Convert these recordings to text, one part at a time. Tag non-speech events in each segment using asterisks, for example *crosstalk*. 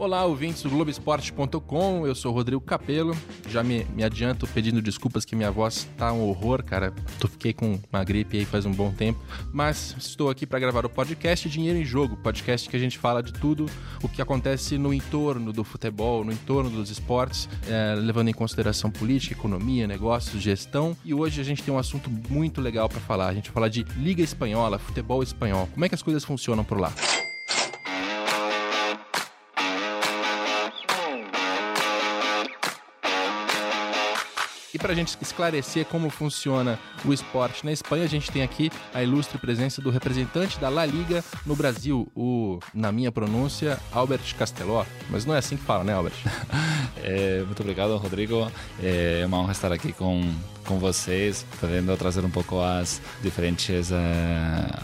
Olá, ouvintes do Globoesporte.com, eu sou Rodrigo Capello. Já me, me adianto pedindo desculpas que minha voz tá um horror, cara. Tu fiquei com uma gripe aí faz um bom tempo. Mas estou aqui para gravar o podcast Dinheiro em Jogo, podcast que a gente fala de tudo o que acontece no entorno do futebol, no entorno dos esportes, é, levando em consideração política, economia, negócios, gestão. E hoje a gente tem um assunto muito legal para falar. A gente vai falar de Liga Espanhola, futebol espanhol. Como é que as coisas funcionam por lá? Para a gente esclarecer como funciona o esporte na Espanha, a gente tem aqui a ilustre presença do representante da La Liga no Brasil, o, na minha pronúncia, Albert Casteló. Mas não é assim que fala, né, Albert? *laughs* é, muito obrigado, Rodrigo. É uma honra estar aqui com com vocês, podendo trazer um pouco as diferentes uh,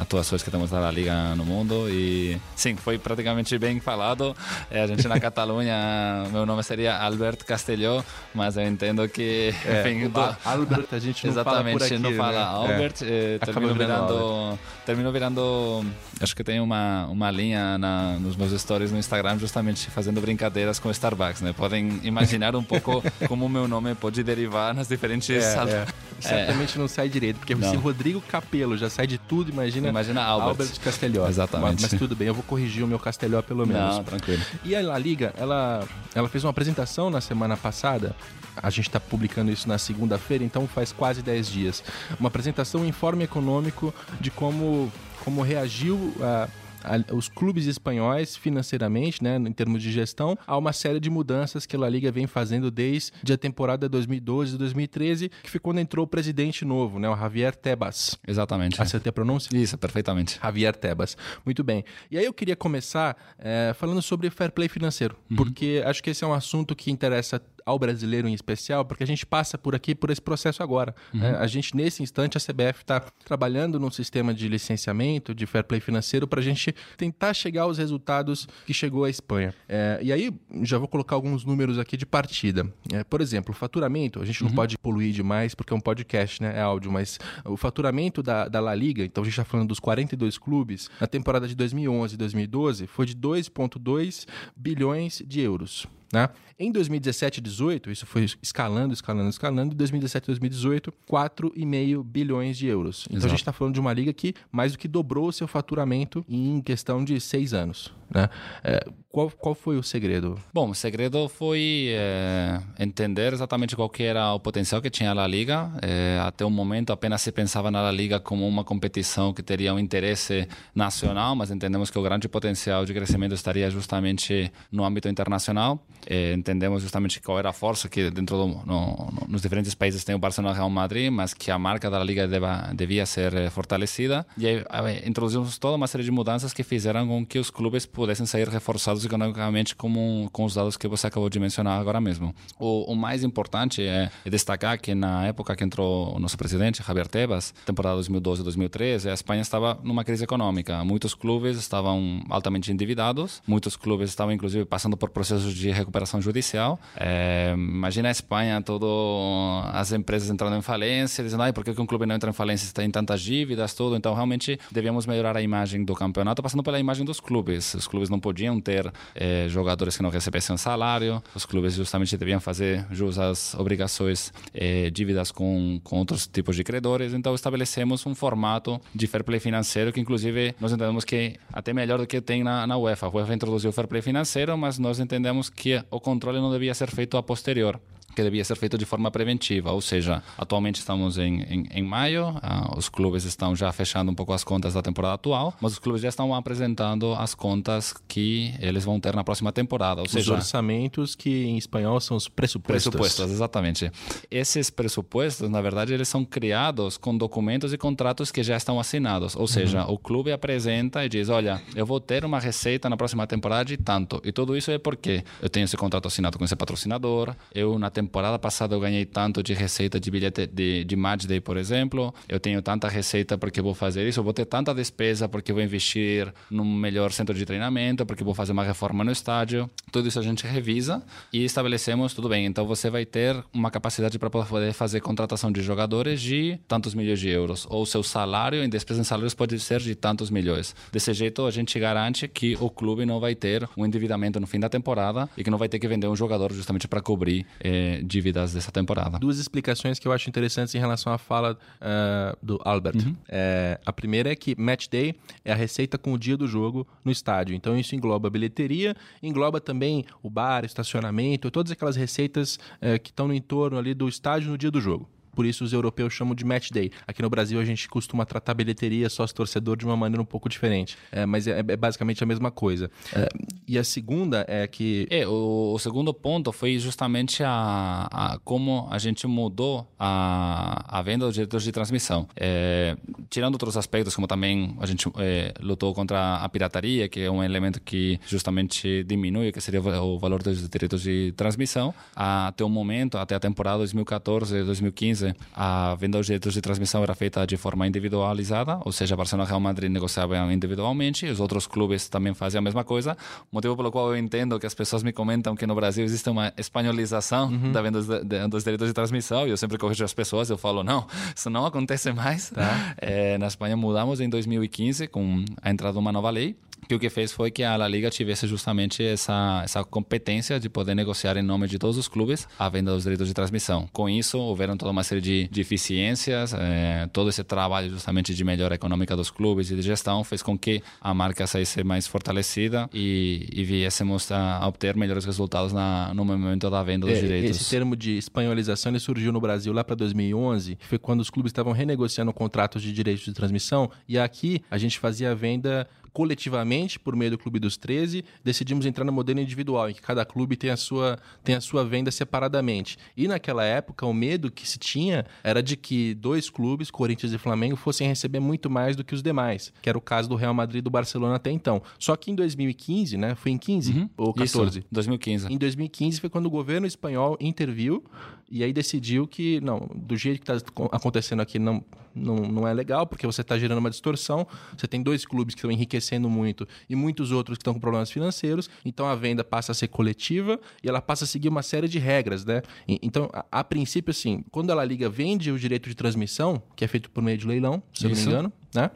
atuações que temos na Liga no mundo. E sim, foi praticamente bem falado. É, a gente na *laughs* Catalunha, meu nome seria Albert Castelló, mas eu entendo que. É, do... Albert, a gente não exatamente, fala por aqui, não fala né? Albert. É. terminou virando. Terminou virando. Acho que tem uma, uma linha na, nos meus stories no Instagram, justamente fazendo brincadeiras com Starbucks, né? Podem imaginar um pouco *laughs* como o meu nome pode derivar nas diferentes. É, é. Certamente não sai direito, porque não. se Rodrigo Capelo já sai de tudo, imagina, imagina Albert, Albert Castelhó. Exatamente. Mas, mas, tudo bem, eu vou corrigir o meu Castelhó pelo menos. Não, tranquilo. E a La Liga, ela, ela fez uma apresentação na semana passada a gente está publicando isso na segunda-feira, então faz quase 10 dias. Uma apresentação, um informe econômico de como, como reagiu a os clubes espanhóis financeiramente, né, em termos de gestão, há uma série de mudanças que a La Liga vem fazendo desde a temporada 2012 e 2013, que foi quando entrou o presidente novo, né, o Javier Tebas. Exatamente. Acertei a pronúncia? Isso, perfeitamente. Javier Tebas. Muito bem. E aí eu queria começar é, falando sobre fair play financeiro, uhum. porque acho que esse é um assunto que interessa ao brasileiro em especial, porque a gente passa por aqui por esse processo agora. Uhum. Né? A gente, nesse instante, a CBF está trabalhando num sistema de licenciamento, de fair play financeiro, para a gente tentar chegar aos resultados que chegou a Espanha. É, e aí, já vou colocar alguns números aqui de partida. É, por exemplo, o faturamento, a gente não uhum. pode poluir demais porque é um podcast, né? É áudio, mas o faturamento da, da La Liga, então a gente está falando dos 42 clubes, na temporada de 2011 e 2012, foi de 2,2 bilhões de euros. Né? Em 2017 e 2018, isso foi escalando, escalando, escalando. Em 2017 e 2018, 4,5 bilhões de euros. Então Exato. a gente está falando de uma liga que mais do que dobrou o seu faturamento em questão de seis anos. Né? É, qual, qual foi o segredo? Bom, o segredo foi é, entender exatamente qual que era o potencial que tinha a La Liga. É, até o momento apenas se pensava na La Liga como uma competição que teria um interesse nacional, mas entendemos que o grande potencial de crescimento estaria justamente no âmbito internacional. É, entendemos justamente qual era a força que dentro do, no, no, nos diferentes países tem o Barcelona Real Madrid, mas que a marca da Liga deva, devia ser é, fortalecida. E aí, introduzimos toda uma série de mudanças que fizeram com que os clubes pudessem sair reforçados economicamente como, com os dados que você acabou de mencionar agora mesmo. O, o mais importante é destacar que na época que entrou o nosso presidente, Javier Tebas, temporada 2012-2013, a Espanha estava numa crise econômica. Muitos clubes estavam altamente endividados, muitos clubes estavam inclusive passando por processos de recuperação judicial. É, imagina a Espanha, todas as empresas entrando em falência, dizendo, ah, por que um clube não entra em falência tem tantas dívidas, tudo. Então, realmente, devíamos melhorar a imagem do campeonato, passando pela imagem dos clubes. Os clubes não podiam ter é, jogadores que não recebessem salário, os clubes justamente deviam fazer jus às obrigações, é, dívidas com, com outros tipos de credores. Então, estabelecemos um formato de fair play financeiro que, inclusive, nós entendemos que até melhor do que tem na, na UEFA. A UEFA introduziu o fair play financeiro, mas nós entendemos que o controle não devia ser feito a posterior que devia ser feito de forma preventiva, ou seja, atualmente estamos em, em, em maio, ah, os clubes estão já fechando um pouco as contas da temporada atual, mas os clubes já estão apresentando as contas que eles vão ter na próxima temporada, ou os seja... orçamentos que em espanhol são os pressupostos. Pressupostos, exatamente. Esses pressupostos, na verdade, eles são criados com documentos e contratos que já estão assinados, ou seja, uhum. o clube apresenta e diz, olha, eu vou ter uma receita na próxima temporada de tanto, e tudo isso é porque eu tenho esse contrato assinado com esse patrocinador, eu na temporada temporada passada eu ganhei tanto de receita de bilhete de, de match day, por exemplo, eu tenho tanta receita porque vou fazer isso, eu vou ter tanta despesa porque vou investir num melhor centro de treinamento, porque vou fazer uma reforma no estádio. Tudo isso a gente revisa e estabelecemos, tudo bem, então você vai ter uma capacidade para poder fazer contratação de jogadores de tantos milhões de euros, ou seu salário em despesas em salários pode ser de tantos milhões. Desse jeito, a gente garante que o clube não vai ter um endividamento no fim da temporada e que não vai ter que vender um jogador justamente para cobrir eh, dívidas dessa temporada. Duas explicações que eu acho interessantes em relação à fala uh, do Albert. Uhum. É, a primeira é que match day é a receita com o dia do jogo no estádio. Então isso engloba bilheteria, engloba também o bar, estacionamento, todas aquelas receitas é, que estão no entorno ali do estádio no dia do jogo por isso os europeus chamam de match day. Aqui no Brasil a gente costuma tratar bilheteria, sócio-torcedor de uma maneira um pouco diferente, é, mas é, é, basicamente a mesma coisa. É, e a segunda é que... É, o, o segundo ponto foi justamente a, a, como a gente mudou a, a venda dos direitos de transmissão. É, tirando outros aspectos, como também a gente é, lutou contra a pirataria, que é um elemento que justamente diminui, que seria o valor dos direitos de transmissão, até o momento, até a temporada 2014, 2015, a venda dos direitos de transmissão era feita de forma individualizada, ou seja, Barcelona e Real Madrid negociavam individualmente, os outros clubes também faziam a mesma coisa, motivo pelo qual eu entendo que as pessoas me comentam que no Brasil existe uma espanholização uhum. da venda dos, de, dos, direitos de transmissão, e eu sempre corrijo as pessoas, eu falo, não, isso não acontece mais. Tá. É, na Espanha mudamos em 2015 com a entrada de uma nova lei, que o que fez foi que a La Liga tivesse justamente essa, essa competência de poder negociar em nome de todos os clubes a venda dos direitos de transmissão. Com isso, houveram toda uma série de, de eficiências, é, todo esse trabalho justamente de melhora econômica dos clubes e de gestão fez com que a marca saísse mais fortalecida e, e viéssemos a, a, obter melhores resultados na, no momento da venda dos é, direitos. Esse termo de espanholização ele surgiu no Brasil lá para 2011, que foi quando os clubes estavam renegociando contratos de direitos de transmissão e aqui a gente fazia a venda coletivamente, por meio do Clube dos 13, decidimos entrar no modelo individual, em que cada clube tem a sua, tem a sua venda separadamente. E naquela época, o medo que se tinha era de que dois clubes, Corinthians e Flamengo, fossem receber muito mais do que os demais, que era o caso do Real Madrid e do Barcelona até então. Só que em 2015, né? Foi em 15 uhum. ou 14? Isso, 2015. Em 2015 foi quando o governo espanhol interviu e aí decidiu que, não, do jeito que está acontecendo aqui não, não, não é legal, porque você está gerando uma distorção. Você tem dois clubes que estão enriquecendo muito e muitos outros que estão com problemas financeiros. Então a venda passa a ser coletiva e ela passa a seguir uma série de regras, né? Então, a, a princípio, assim, quando ela liga vende o direito de transmissão, que é feito por meio de leilão, se eu não me engano, né?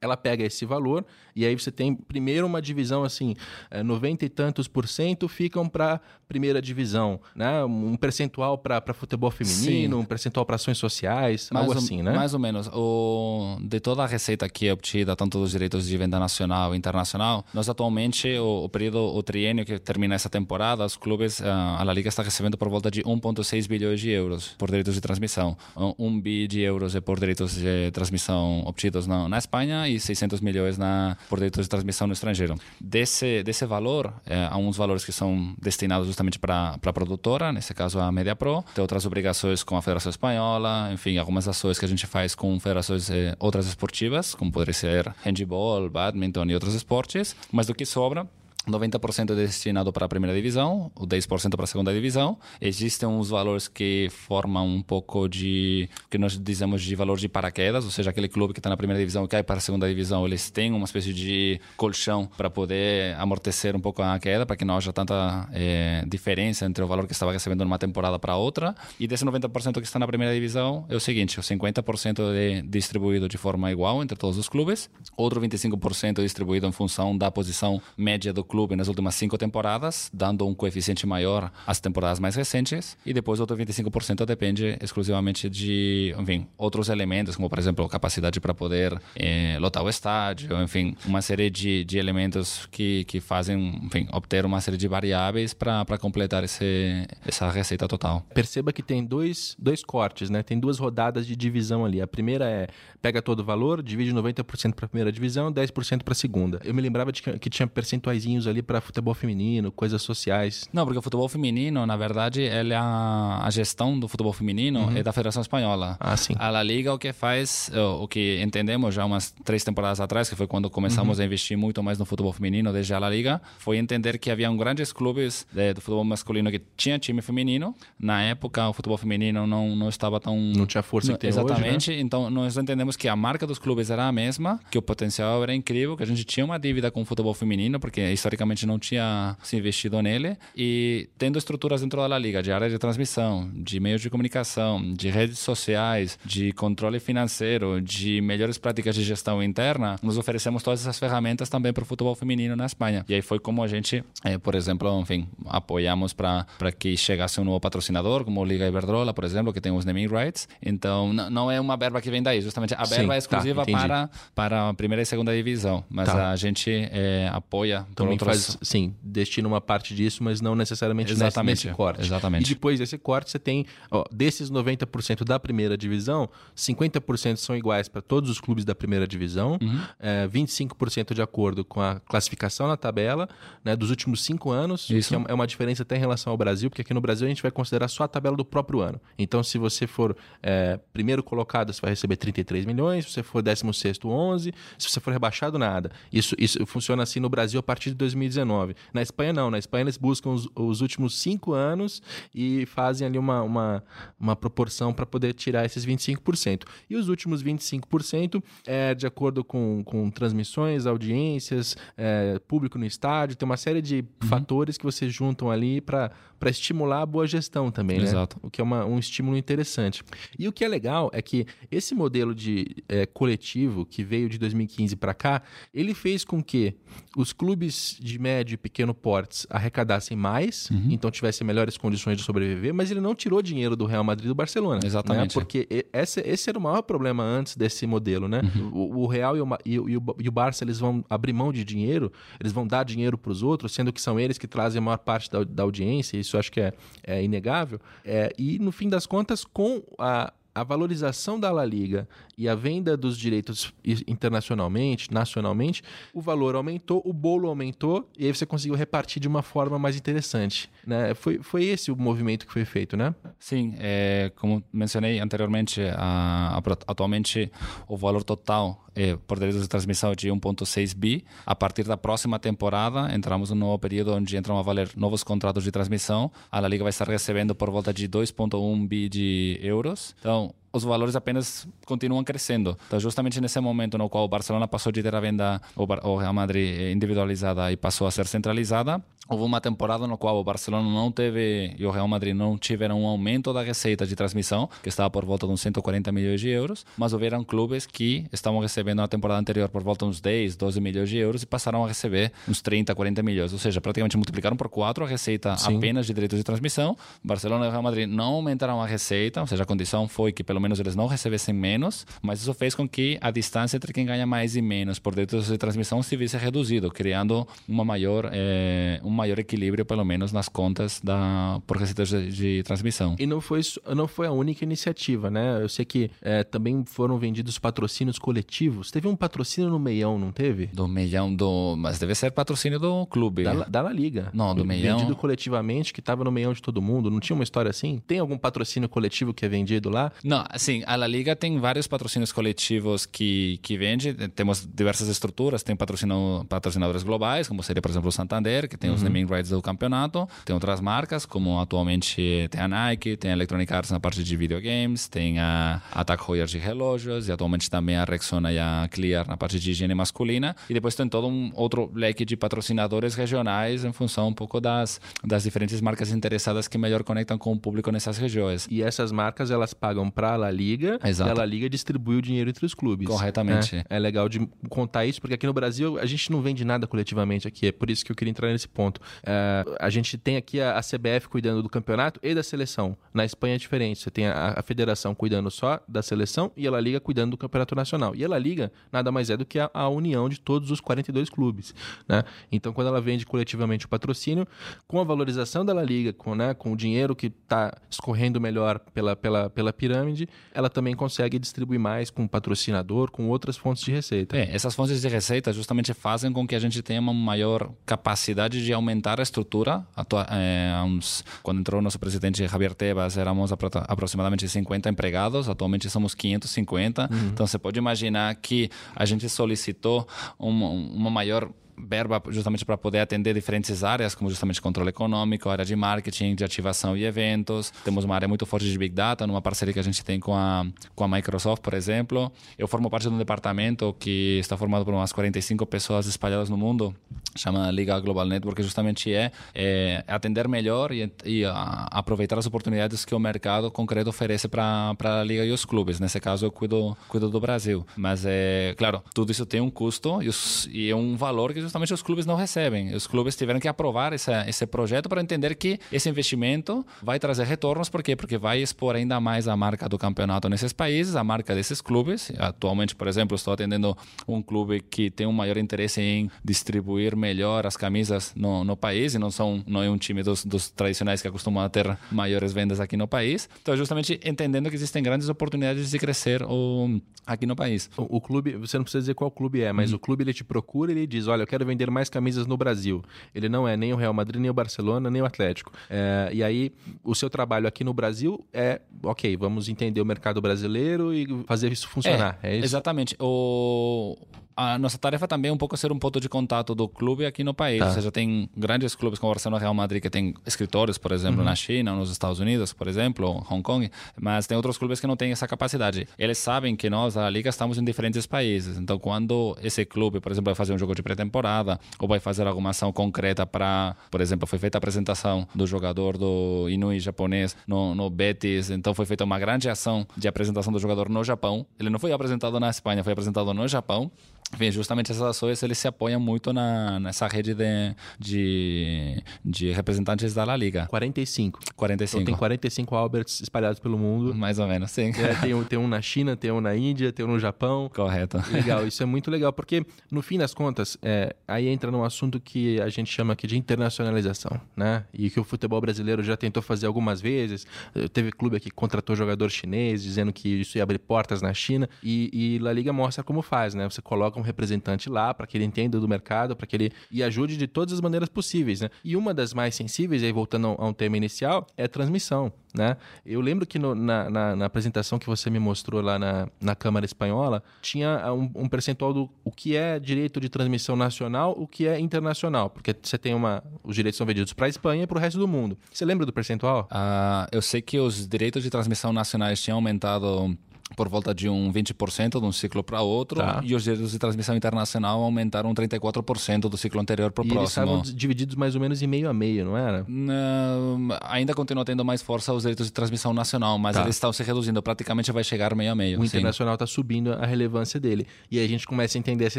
ela pega esse valor e aí você tem primeiro uma divisão assim, é, 90 e tantos por cento ficam para primeira divisão, né? Um percentual para futebol feminino, Sim. um percentual para ações sociais, mais algo assim, né? Mais ou menos. O, de toda a receita que é obtida, tanto dos direitos de venda nacional e internacional, nós atualmente, o, o período, o triênio que termina essa temporada, os clubes, a, a La Liga está recebendo por volta de 1,6 bilhões de euros por direitos de transmissão. 1 bi de euros é por direitos de transmissão obtidos na, na Espanha e 600 milhões na por direitos de transmissão no estrangeiro. Desse, desse valor, é, há uns valores que são destinados justamente para a produtora, nesse caso a Media Pro, tem outras obrigações com a Federação Espanhola, enfim, algumas ações que a gente faz com federações é, outras esportivas, como poderia ser handball, badminton e outros esportes, mas do que sobra 90% é destinado para a primeira divisão, o 10% para a segunda divisão. Existem uns valores que formam um pouco de, que nós dizemos de valor de paraquedas, ou seja, aquele clube que está na primeira divisão e cai para a segunda divisão, eles têm uma espécie de colchão para poder amortecer um pouco a queda, para que não haja tanta é, diferença entre o valor que estava recebendo numa temporada para outra. E desse 90% que está na primeira divisão, é o seguinte, o 50% é distribuído de forma igual entre todos os clubes, outro 25% é distribuído em função da posição média do clube clube nas últimas cinco temporadas, dando um coeficiente maior às temporadas mais recentes, e depois outro 25% depende exclusivamente de, enfim, outros elementos, como por exemplo, capacidade para poder eh, lotar o estádio, enfim, uma série de, de elementos que, que fazem, enfim, obter uma série de variáveis para completar esse, essa receita total. Perceba que tem dois, dois cortes, né? Tem duas rodadas de divisão ali. A primeira é pega todo o valor, divide 90% para a primeira divisão, 10% para a segunda. Eu me lembrava de que, que tinha percentuaizinhos ali para futebol feminino, coisas sociais. Não, porque o futebol feminino, na verdade, ele é a, a gestão do futebol feminino uhum. é da Federação Espanhola. Ah, sim. A La Liga o que faz, o que entendemos já umas três temporadas atrás, que foi quando começamos uhum. a investir muito mais no futebol feminino desde a La Liga, foi entender que havia grandes clubes de, do futebol masculino que tinha time feminino. Na época, o futebol feminino não, não estava tão... Não tinha força que tem Exatamente. Hoje, né? Então, nós entendemos que a marca dos clubes era a mesma, que o potencial era incrível, que a gente tinha uma dívida com o futebol feminino, porque historicamente não tinha se investido nele. E tendo estruturas dentro da Liga, de área de transmissão, de meios de comunicação, de redes sociais, de controle financeiro, de melhores práticas de gestão interna, nos oferecemos todas essas ferramentas também para o futebol feminino na Espanha. E aí foi como a gente, eh, por exemplo, enfim, apoiamos para que chegasse um novo patrocinador, como Liga Iberdrola, por exemplo, que tem os naming rights. Então, não é uma verba que vem daí, justamente a verba Sim, é exclusiva tá, para, para a primeira e segunda divisão, mas tá. a gente é, apoia também faz, sim, destina uma parte disso, mas não necessariamente Exatamente. nesse, corte. Exatamente. E depois desse corte, você tem, ó, desses 90% da primeira divisão, 50% são iguais para todos os clubes da primeira divisão, uhum. é, 25% de acordo com a classificação na tabela né, dos últimos cinco anos, Isso. que é, é uma diferença até em relação ao Brasil, porque aqui no Brasil a gente vai considerar só a tabela do próprio ano. Então, se você for é, primeiro colocado, você vai receber 33 milhões, se você for 16 11, se você for rebaixado, nada. Isso, isso funciona assim no Brasil a partir de 2019. Na Espanha, não. Na Espanha, eles buscam os, os últimos cinco anos e fazem ali uma, uma, uma proporção para poder tirar esses 25%. E os últimos 25% é de acordo com, com transmissões, audiências, é, público no estádio, tem uma série de uhum. fatores que vocês juntam ali para estimular a boa gestão também, né? Exato. O que é uma, um estímulo interessante. E o que é legal é que esse modelo de é, coletivo que veio de 2015 para cá, ele fez com que os clubes de médio e pequeno portes arrecadassem mais, uhum. então tivessem melhores condições de sobreviver, mas ele não tirou dinheiro do Real Madrid e do Barcelona. Exatamente. Né? Porque esse, esse era o maior problema antes desse modelo, né? Uhum. O, o, Real e o, e, o, e o Barça, eles vão abrir mão de dinheiro, eles vão dar dinheiro para os outros, sendo que são eles que trazem a maior parte da, da audiência, isso acho que é, é inegável. É, e no fim das contas, com a, a valorização da La Liga e a venda dos direitos internacionalmente, nacionalmente, o valor aumentou, o bolo aumentou e aí você conseguiu repartir de uma forma mais interessante. Né? Foi, foi esse o movimento que foi feito, né? Sim, é, como mencionei anteriormente, a, a, atualmente o valor total é, por direitos de transmissão de 1,6 bi. A partir da próxima temporada, entramos num novo período onde entram a valer novos contratos de transmissão. A La Liga vai estar recebendo por volta de 2,1 bi de euros. Então, os valores apenas continuam crescendo. Então, justamente nesse momento no qual o Barcelona passou de ter a venda, o Real Madrid individualizada e passou a ser centralizada, houve uma temporada no qual o Barcelona não teve e o Real Madrid não tiveram um aumento da receita de transmissão, que estava por volta de uns 140 milhões de euros, mas houveram clubes que estavam recebendo na temporada anterior por volta de uns 10, 12 milhões de euros e passaram a receber uns 30, 40 milhões, ou seja, praticamente multiplicaram por quatro a receita Sim. apenas de direitos de transmissão. Barcelona e Real Madrid não aumentaram a receita, ou seja, a condição foi que pelo menos eles não recebessem menos, mas isso fez com que a distância entre quem ganha mais e menos por direitos de transmissão se visse reduzido, criando uma maior, é, um maior equilíbrio, pelo menos nas contas da, por receitas de, de transmissão. E não foi, não foi a única iniciativa, né? Eu sei que é, também foram vendidos patrocínios coletivos. Teve um patrocínio no Meião, não teve? Do Meião, do... mas deve ser patrocínio do clube. Da, da La Liga. Não, do Meião. Vendido coletivamente, que estava no Meião de todo mundo. Não tinha uma história assim? Tem algum patrocínio coletivo que é vendido lá? Não, assim, a La Liga tem vários patrocínios coletivos que, que vende. Temos diversas estruturas. Tem patrocínio, patrocinadores globais, como seria, por exemplo, o Santander, que tem uhum. os naming rights do campeonato. Tem outras marcas, como atualmente tem a Nike, tem a Electronic Arts na parte de videogames, tem a Attack Heuer de relógios e atualmente também a Rexona e a Clear na parte de higiene masculina. E depois tem todo um outro leque de patrocinadores regionais em função um pouco das, das diferentes marcas interessadas que melhor conectam com o público nessas regiões. E essas marcas elas pagam para a La Liga Exato. e a La Liga distribui o dinheiro entre os clubes. Corretamente. É, é legal de contar isso, porque aqui no Brasil a gente não vende nada coletivamente aqui. É por isso que eu queria entrar nesse ponto. É, a gente tem aqui a, a, CBF cuidando do campeonato e da seleção. Na Espanha é diferente. Você tem a, a, federação cuidando só da seleção e a Liga cuidando do campeonato nacional. E a Liga nada mais é do que a, a união de todos os 42 clubes. Né? Então, quando ela vende coletivamente o patrocínio, com a valorização da La Liga, com, né, com o dinheiro que está escorrendo melhor pela, pela, pela pirâmide, ela também consegue distribuir mais com patrocinador, com outras fontes de receita. É, essas fontes de receita justamente fazem com que a gente tenha uma maior capacidade de aumentar a estrutura. É, uns, quando entrou o nosso presidente Javier Tebas, éramos apro aproximadamente 50 empregados, atualmente somos 550. Uhum. Então você pode imaginar que a gente solicitou uma, uma maior verba justamente para poder atender diferentes áreas, como justamente controle econômico, área de marketing, de ativação e eventos. Temos uma área muito forte de Big Data, numa parceria que a gente tem com a, com a Microsoft, por exemplo. Eu formo parte de um departamento que está formado por umas 45 pessoas espalhadas no mundo, chama Liga Global Network, que justamente é, é atender melhor e, e a, aproveitar as oportunidades que o mercado concreto oferece para a Liga e os clubes. Nesse caso, eu cuido, cuido do Brasil. Mas, é claro, tudo isso tem um custo e, os, e é um valor que justamente os clubes não recebem. Os clubes tiveram que aprovar esse, esse projeto para entender que esse investimento vai trazer retornos. Por quê? Porque vai expor ainda mais a marca do campeonato nesses países, a marca desses clubes. Atualmente, por exemplo, estou atendendo um clube que tem um maior interesse em distribuir melhor as camisas no, no país e não são não é um time dos, dos tradicionais que acostumam a ter maiores vendas aqui no país. Então, justamente entendendo que existem grandes oportunidades de crescer o, aqui no país. O, o clube, você não precisa dizer qual clube é, mas hum. o clube ele te procura e ele diz, olha, eu quero vender mais camisas no Brasil. Ele não é nem o Real Madrid, nem o Barcelona, nem o Atlético. É, e aí, o seu trabalho aqui no Brasil é, ok, vamos entender o mercado brasileiro e fazer isso funcionar. É, é isso? Exatamente. O a nossa tarefa também é um pouco ser um ponto de contato do clube aqui no país. Tá. Ou seja, tem grandes clubes como o Barcelona Real Madrid que tem escritórios, por exemplo, uhum. na China, nos Estados Unidos, por exemplo, Hong Kong, mas tem outros clubes que não têm essa capacidade. Eles sabem que nós, a Liga, estamos em diferentes países. Então, quando esse clube, por exemplo, vai fazer um jogo de pré-temporada ou vai fazer alguma ação concreta para, por exemplo, foi feita a apresentação do jogador do Inui japonês no, no Betis, então foi feita uma grande ação de apresentação do jogador no Japão. Ele não foi apresentado na Espanha, foi apresentado no Japão. Bem, justamente essas ações ele se apoiam muito na, nessa rede de, de, de representantes da La Liga. 45. 45. Então tem 45 Alberts espalhados pelo mundo. Mais ou menos, sim. É, *laughs* tem, um, tem um na China, tem um na Índia, tem um no Japão. Correto. Legal, *laughs* isso é muito legal, porque no fim das contas, é, aí entra num assunto que a gente chama aqui de internacionalização, né? E que o futebol brasileiro já tentou fazer algumas vezes. Teve clube aqui que contratou jogador chinês, dizendo que isso ia abrir portas na China. E, e La Liga mostra como faz, né? Você coloca um representante lá para que ele entenda do mercado, para que ele e ajude de todas as maneiras possíveis, né? E uma das mais sensíveis, aí voltando a um tema inicial, é a transmissão, né? Eu lembro que no, na, na, na, apresentação que você me mostrou lá na, na Câmara Espanhola, tinha um, um, percentual do o que é direito de transmissão nacional, o que é internacional, porque você tem uma os direitos são vendidos para a Espanha e para o resto do mundo. Você lembra do percentual? Uh, eu sei que os direitos de transmissão nacionais tinham aumentado por volta de um 20% de um ciclo para outro, tá. e os direitos de transmissão internacional aumentaram 34% do ciclo anterior para o próximo. Eles estavam divididos mais ou menos em meio a meio, não era? Não, ainda continua tendo mais força os direitos de transmissão nacional, mas tá. eles estão se reduzindo, praticamente vai chegar meio a meio. O sim. internacional está subindo a relevância dele. E aí a gente começa a entender essa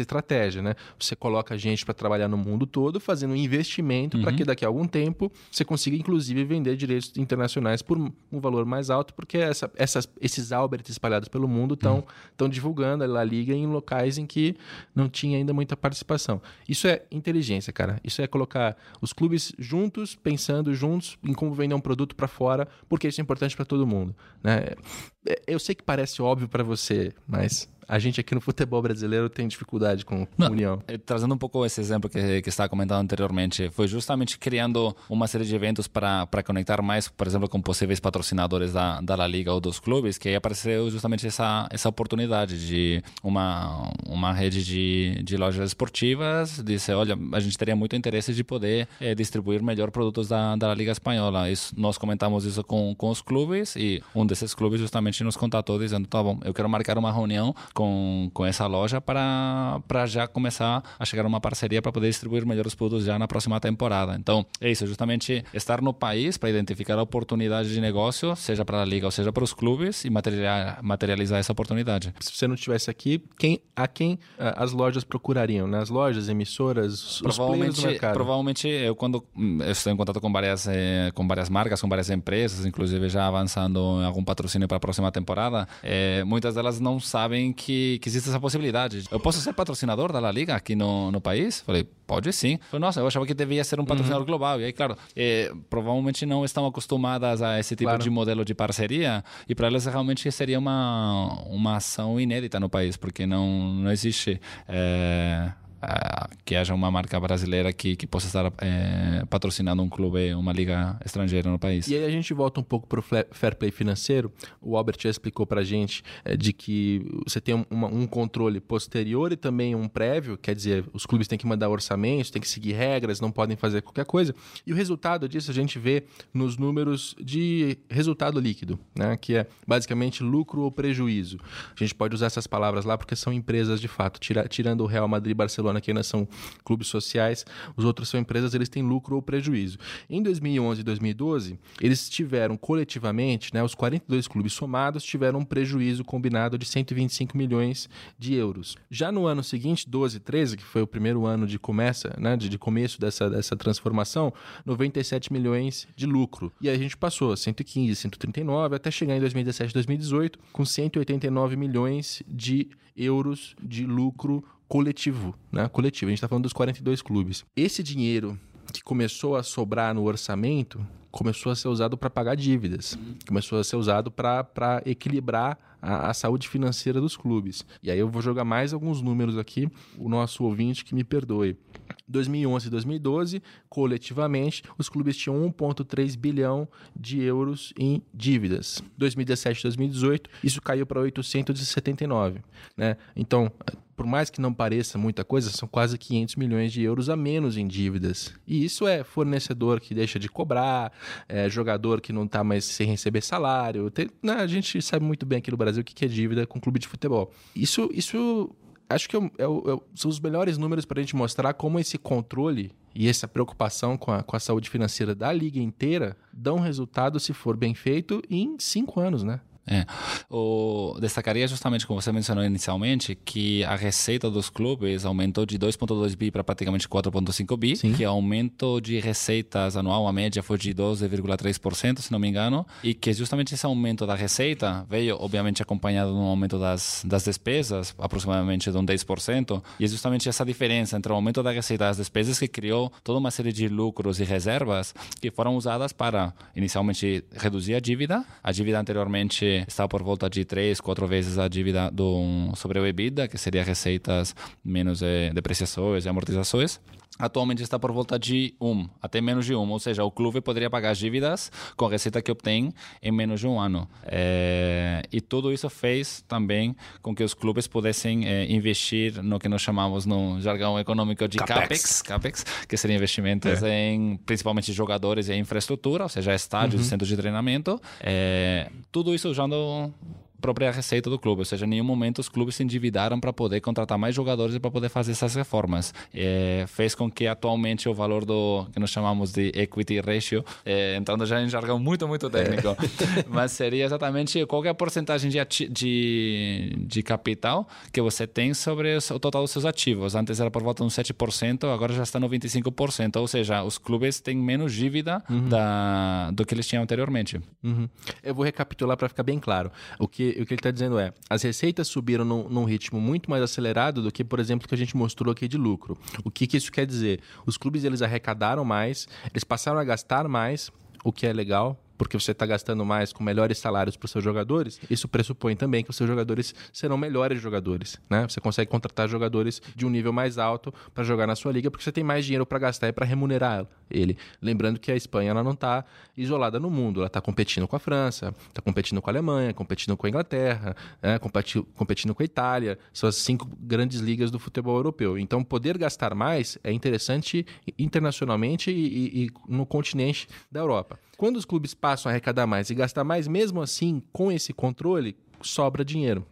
estratégia, né? Você coloca a gente para trabalhar no mundo todo, fazendo um investimento uhum. para que daqui a algum tempo você consiga, inclusive, vender direitos internacionais por um valor mais alto, porque essa, essas, esses Albert espalhados espalhados pelo mundo estão hum. divulgando a La Liga em locais em que não tinha ainda muita participação. Isso é inteligência, cara. Isso é colocar os clubes juntos, pensando juntos em como vender um produto para fora, porque isso é importante para todo mundo. Né? É, eu sei que parece óbvio para você, mas a gente aqui no futebol brasileiro tem dificuldade com Não, união. Eh, trazendo um pouco esse exemplo que, que estava comentando anteriormente, foi justamente criando uma série de eventos para conectar mais, por exemplo, com possíveis patrocinadores da, da La Liga ou dos clubes, que aí apareceu justamente essa, essa oportunidade de uma, uma rede de, de lojas esportivas, disse, olha, a gente teria muito interesse de poder é, distribuir melhor produtos da, da Liga Espanhola. Isso, nós comentamos isso com, com os clubes e um desses clubes justamente nos contatou dizendo, tá bom, eu quero marcar uma reunião com, com essa loja para, para já começar a chegar a uma parceria para poder distribuir melhores produtos já na próxima temporada. Então, é isso, justamente estar no país para identificar a oportunidade de negócio, seja para a liga ou seja para os clubes, e materializar, essa oportunidade. Se você não estivesse aqui, quem, a quem as lojas procurariam? Né? As lojas, emissoras, provavelmente, os mercado? Provavelmente, eu quando eu estou em contato com várias, eh, com várias marcas, com várias empresas, inclusive já avançando em algum patrocínio para a próxima temporada, eh, muitas delas não sabem que, que existe essa possibilidade. Eu posso ser patrocinador da La Liga aqui no, no país? Falei, pode sim. Falei, nossa, eu achava que devia ser um patrocinador uhum. global. E aí, claro, é, provavelmente não estão acostumadas a esse tipo claro. de modelo de parceria e para elas realmente seria uma, uma ação inédita no país, porque não, não existe. É, que haja uma marca brasileira que, que possa estar é, patrocinando um clube, uma liga estrangeira no país. E aí a gente volta um pouco para o fair play financeiro. O Albert já explicou para a gente é, de que você tem uma, um controle posterior e também um prévio, quer dizer, os clubes têm que mandar orçamentos, têm que seguir regras, não podem fazer qualquer coisa. E o resultado disso a gente vê nos números de resultado líquido, né? que é basicamente lucro ou prejuízo. A gente pode usar essas palavras lá porque são empresas de fato, tira, tirando o Real Madrid e Barcelona Que ainda são clubes sociais, os outros são empresas, eles têm lucro ou prejuízo. Em 2011 e 2012, eles tiveram coletivamente, né, os 42 clubes somados tiveram um prejuízo combinado de 125 milhões de euros. Já no ano seguinte, 12 e 13, que foi o primeiro ano de começa, né, de, de começo dessa, dessa transformação, 97 milhões de lucro. E aí a gente passou a 115, 139, até chegar em 2017, 2018, com 189 milhões de euros de lucro coletivo, né? Coletivo. A gente está falando dos 42 clubes. Esse dinheiro que começou a sobrar no orçamento começou a ser usado para pagar dívidas, começou a ser usado para equilibrar a, a, saúde financeira dos clubes. E aí eu vou jogar mais alguns números aqui, o nosso ouvinte que me perdoe. 2011 e 2012, coletivamente, os clubes tinham 1,3 bilhão de euros em dívidas. 2017 e 2018, isso caiu para 879. Né? Então, por mais que não pareça muita coisa, são quase 500 milhões de euros a menos em dívidas. E isso é fornecedor que deixa de cobrar, é jogador que não está mais sem receber salário. Tem, né, a gente sabe muito bem aqui no Brasil o que é dívida com clube de futebol. Isso, isso acho que é, é, é, são os melhores números para a gente mostrar como esse controle e essa preocupação com a, com a saúde financeira da liga inteira dão resultado, se for bem feito, em cinco anos, né? É. O, destacaria justamente, como você mencionou inicialmente, que a receita dos clubes aumentou de 2,2 bi para praticamente 4,5 bi, Sim. que aumento de receitas anual, a média foi de 12,3%, se não me engano, e que justamente esse aumento da receita veio, obviamente, acompanhado de um aumento das, das despesas, aproximadamente de um 10%, e é justamente essa diferença entre o aumento da receita e as despesas que criou toda uma série de lucros e reservas que foram usadas para, inicialmente, reduzir a dívida. A dívida anteriormente está por volta de três, quatro vezes a dívida do, sobre o EBITDA, que seria receitas menos eh, depreciações e amortizações atualmente está por volta de 1, até menos de 1. Ou seja, o clube poderia pagar as dívidas com a receita que obtém em menos de um ano. É, e tudo isso fez também com que os clubes pudessem é, investir no que nós chamamos no jargão econômico de CAPEX, CAPEX, que seriam investimentos é. em principalmente jogadores e infraestrutura, ou seja, estádios, uhum. centros de treinamento. É, tudo isso 都 própria receita do clube, ou seja, em nenhum momento os clubes se endividaram para poder contratar mais jogadores e para poder fazer essas reformas. É, fez com que atualmente o valor do que nós chamamos de equity ratio, é, entrando já em jargão muito, muito técnico, é. *laughs* mas seria exatamente qual é a porcentagem de, de, de capital que você tem sobre o total dos seus ativos. Antes era por volta de uns 7%, agora já está no 25%, ou seja, os clubes têm menos dívida uhum. da, do que eles tinham anteriormente. Uhum. Eu vou recapitular para ficar bem claro. O que o que ele está dizendo é: as receitas subiram num, num, ritmo muito mais acelerado do que, por exemplo, que a gente mostrou aqui de lucro. O que, que isso quer dizer? Os clubes eles arrecadaram mais, eles passaram a gastar mais, o que é legal, porque você está gastando mais com melhores salários para os seus jogadores, isso pressupõe também que os seus jogadores serão melhores jogadores. Né? Você consegue contratar jogadores de um nível mais alto para jogar na sua liga, porque você tem mais dinheiro para gastar e para remunerar ele. Lembrando que a Espanha ela não está isolada no mundo, ela está competindo com a França, está competindo com a Alemanha, competindo com a Inglaterra, né? competindo com a Itália. São as cinco grandes ligas do futebol europeu. Então, poder gastar mais é interessante internacionalmente e, e, e no continente da Europa. Quando os clubes passam a arrecadar mais e gastar mais, mesmo assim, com esse controle, sobra dinheiro.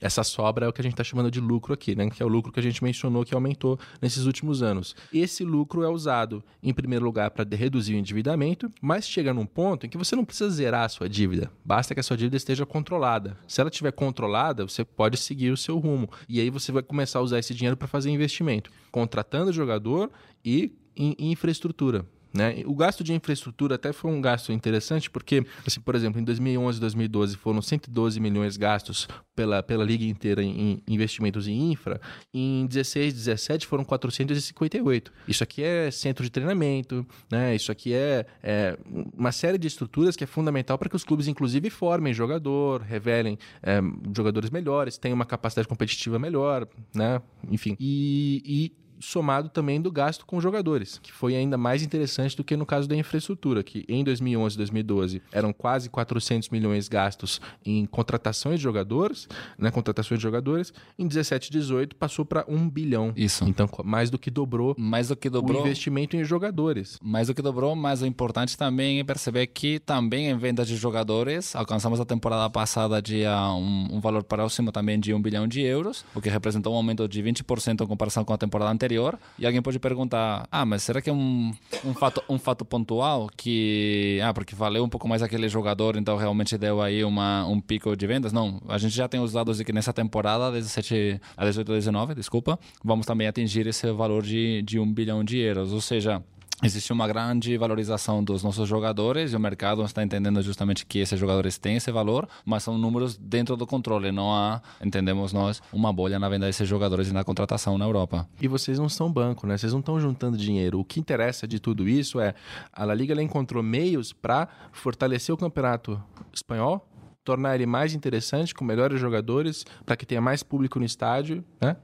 Essa sobra é o que a gente está chamando de lucro aqui, né? que é o lucro que a gente mencionou que aumentou nesses últimos anos. Esse lucro é usado, em primeiro lugar, para reduzir o endividamento, mas chega num ponto em que você não precisa zerar a sua dívida, basta que a sua dívida esteja controlada. Se ela estiver controlada, você pode seguir o seu rumo, e aí você vai começar a usar esse dinheiro para fazer investimento, contratando jogador e em infraestrutura Né? O gasto de infraestrutura até foi um gasto interessante, porque, assim, por exemplo, em 2011 e 2012 foram 112 milhões gastos pela, pela liga inteira em investimentos em infra. Em 16, 17 foram 458. Isso aqui é centro de treinamento, né? isso aqui é, é uma série de estruturas que é fundamental para que os clubes, inclusive, formem jogador, revelem é, jogadores melhores, tenham uma capacidade competitiva melhor, né? enfim. e, e somado também do gasto com jogadores, que foi ainda mais interessante do que no caso da infraestrutura, que em 2011 e 2012 eram quase 400 milhões gastos em contratações de jogadores, né, contratações de jogadores, em 17 e 18 passou para 1 bilhão. Isso. Então, mais do que dobrou, mais do que dobrou o investimento em jogadores. Mais do que dobrou, mas o importante também é perceber que também em venda de jogadores, alcançamos a temporada passada de um, um valor próximo também de 1 bilhão de euros, o que representou um aumento de 20% em comparação com a temporada anterior anterior. E alguém pode perguntar: ah, mas será que é um, um, fato, um fato pontual que. Ah, porque valeu um pouco mais aquele jogador, então realmente deu aí uma, um pico de vendas? Não, a gente já tem os dados de que nessa temporada, 17 a 18 a 19, desculpa, vamos também atingir esse valor de, de 1 bilhão de euros. Ou seja, existe uma grande valorização dos nossos jogadores e o mercado está entendendo justamente que esses jogadores têm esse valor, mas são números dentro do controle, não há, entendemos nós, uma bolha na venda desses jogadores e na contratação na Europa. E vocês não são banco, né? Vocês não estão juntando dinheiro. O que interessa de tudo isso é a La Liga encontrou meios para fortalecer o campeonato espanhol, tornar ele mais interessante, com melhores jogadores, para que tenha mais público no estádio. Né?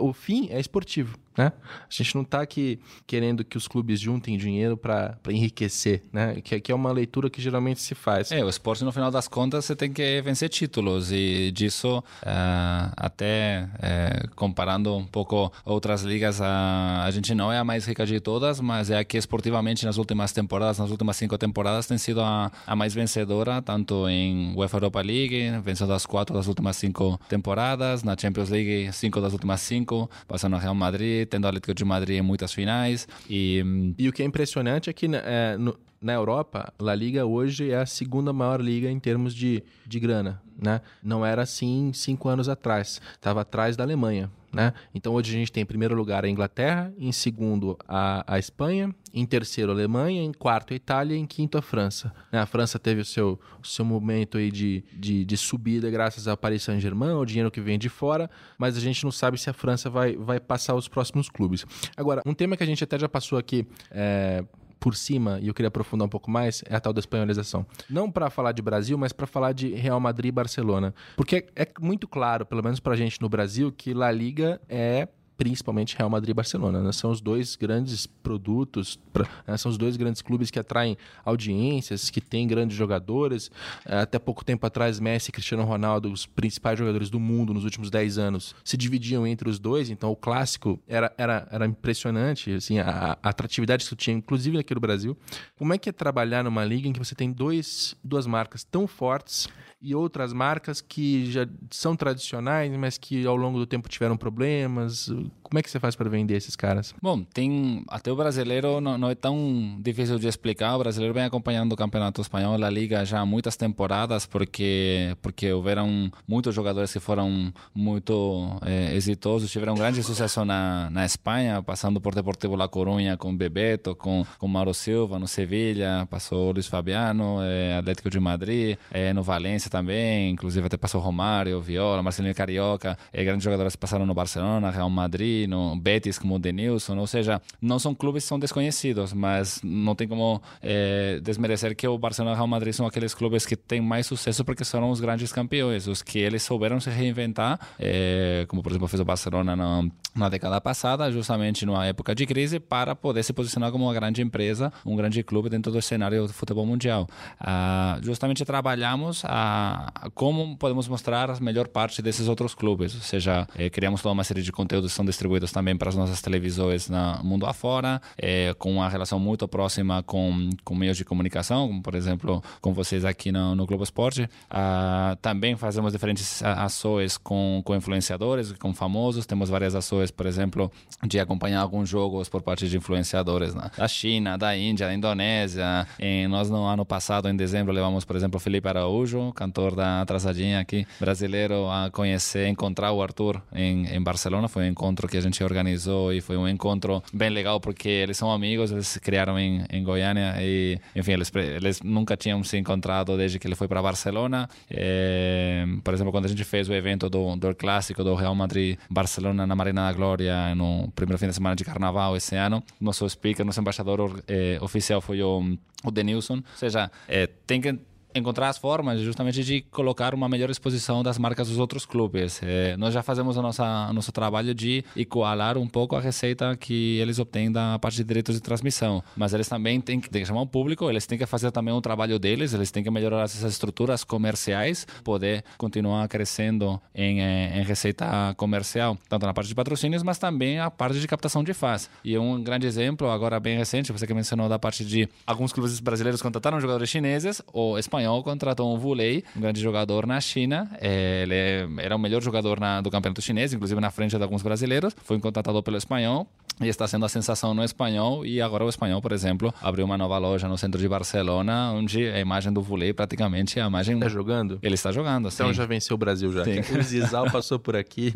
O fim é esportivo. Né? A gente não está aqui querendo que os clubes juntem dinheiro para enriquecer, né? que, que é uma leitura que geralmente se faz. É, o esporte, no final das contas, você tem que vencer títulos, e disso, uh, até uh, comparando um pouco outras ligas, a, a gente não é a mais rica de todas, mas é a que esportivamente nas últimas temporadas, nas últimas cinco temporadas, tem sido a, a mais vencedora, tanto em UEFA Europa League, vencendo as quatro das últimas cinco temporadas, na Champions League, cinco das últimas cinco, passando a Real Madrid, tendo o Atlético de Madrid em muitas finais. E, e o que é impressionante é que é, no, na Europa, La Liga hoje é a segunda maior liga em termos de, de grana. Né? Não era assim cinco anos atrás. Estava atrás da Alemanha. Né? Então hoje a gente tem em primeiro lugar a Inglaterra, em segundo a, a Espanha, em terceiro a Alemanha, em quarto a Itália em quinto a França. Né? A França teve o seu, o seu momento aí de, de, de subida graças ao Paris Saint-Germain, o dinheiro que vem de fora, mas a gente não sabe se a França vai, vai passar os próximos clubes. Agora, um tema que a gente até já passou aqui é, por cima, e eu queria aprofundar um pouco mais, é a tal da espanholização. Não para falar de Brasil, mas para falar de Real Madrid e Barcelona. Porque é muito claro, pelo menos para a gente no Brasil, que La Liga é principalmente Real Madrid e Barcelona. Né? São os dois grandes produtos, pra, né? são os dois grandes clubes que atraem audiências, que têm grandes jogadores. É, até pouco tempo atrás, Messi e Cristiano Ronaldo, os principais jogadores do mundo nos últimos 10 anos, se dividiam entre os dois, então o clássico era, era, era impressionante, assim, a, a atratividade que tinha, inclusive aqui no Brasil. Como é que é trabalhar numa liga em que você tem dois, duas marcas tão fortes e outras marcas que já são tradicionais, mas que ao longo do tempo tiveram problemas? Como é que você faz para vender esses caras? Bom, tem até o brasileiro não, não, é tão difícil de explicar. O brasileiro vem acompanhando o Campeonato Espanhol, a Liga já há muitas temporadas, porque porque houveram muitos jogadores que foram muito é, exitosos, tiveram grande sucesso na, na Espanha, passando por Deportivo La Coruña com Bebeto, com com Mauro Silva no Sevilha, passou Luiz Fabiano, é, Atlético de Madrid, é, no Valência também, inclusive até passou Romário, Viola, Marcelinho Carioca, é, grandes jogadores passaram no Barcelona, Real Madrid, no Betis como o Denilson, ou seja, não são clubes que são desconhecidos, mas não tem como é, desmerecer que o Barcelona e o Real Madrid são aqueles clubes que têm mais sucesso porque foram os grandes campeões, os que eles souberam se reinventar, é, como por exemplo fez o Barcelona na, na década passada, justamente numa época de crise, para poder se posicionar como uma grande empresa, um grande clube dentro do cenário do futebol mundial. Ah, justamente trabalhamos a como podemos mostrar a melhor parte desses outros clubes. Ou seja, é, criamos toda uma série de conteúdos que são distribuídos também para as nossas televisões no mundo afora, é, com uma relação muito próxima com, com meios de comunicação, como por exemplo com vocês aqui no, no Globo Esporte. Ah, também fazemos diferentes ações com, com influenciadores, com famosos. Temos várias ações por exemplo, de acompanhar alguns jogos por parte de influenciadores né? da China, da Índia, da Indonésia. E nós no ano passado, em dezembro, levamos, por exemplo, Felipe Araújo, cantor da Atrasadinha aqui, brasileiro, a conhecer, encontrar o Arthur em, em Barcelona. Foi um encontro que a gente organizou e foi um encontro bem legal porque eles são amigos, eles se criaram em, em Goiânia e, enfim, eles, eles nunca tinham se encontrado desde que ele foi para Barcelona. É, por exemplo, quando a gente fez o evento do, do clássico do Real Madrid-Barcelona na Marina da Glória no primeiro fim de semana de carnaval esse ano, nosso speaker, nosso embaixador é, oficial foi o, o Denilson. Ou seja, é, tem que encontrar as formas justamente de colocar uma melhor exposição das marcas dos outros clubes. É, nós já fazemos o nossa, nosso trabalho de igualar um pouco a receita que eles obtêm da parte de direitos de transmissão, mas eles também têm que, têm que chamar o público, eles têm que fazer também o trabalho deles, eles têm que melhorar essas estruturas comerciais, poder continuar crescendo em, em receita comercial, tanto na parte de patrocínios, mas também a parte de captação de fãs. E um grande exemplo, agora bem recente, você que mencionou da parte de alguns clubes brasileiros contrataram jogadores chineses ou espanhóis espanhol contratou um Vulei, um grande jogador na China. É, ele é, era o melhor jogador na, do campeonato chinês, inclusive na frente de alguns brasileiros. Foi contratado pelo espanhol e está sendo a sensação no espanhol e agora o espanhol, por exemplo, abriu uma nova loja no centro de Barcelona, onde a imagem do Vulei praticamente é a imagem... Está jogando? Ele está jogando, Então já venceu o Brasil já. Sim. O Zizal passou por aqui,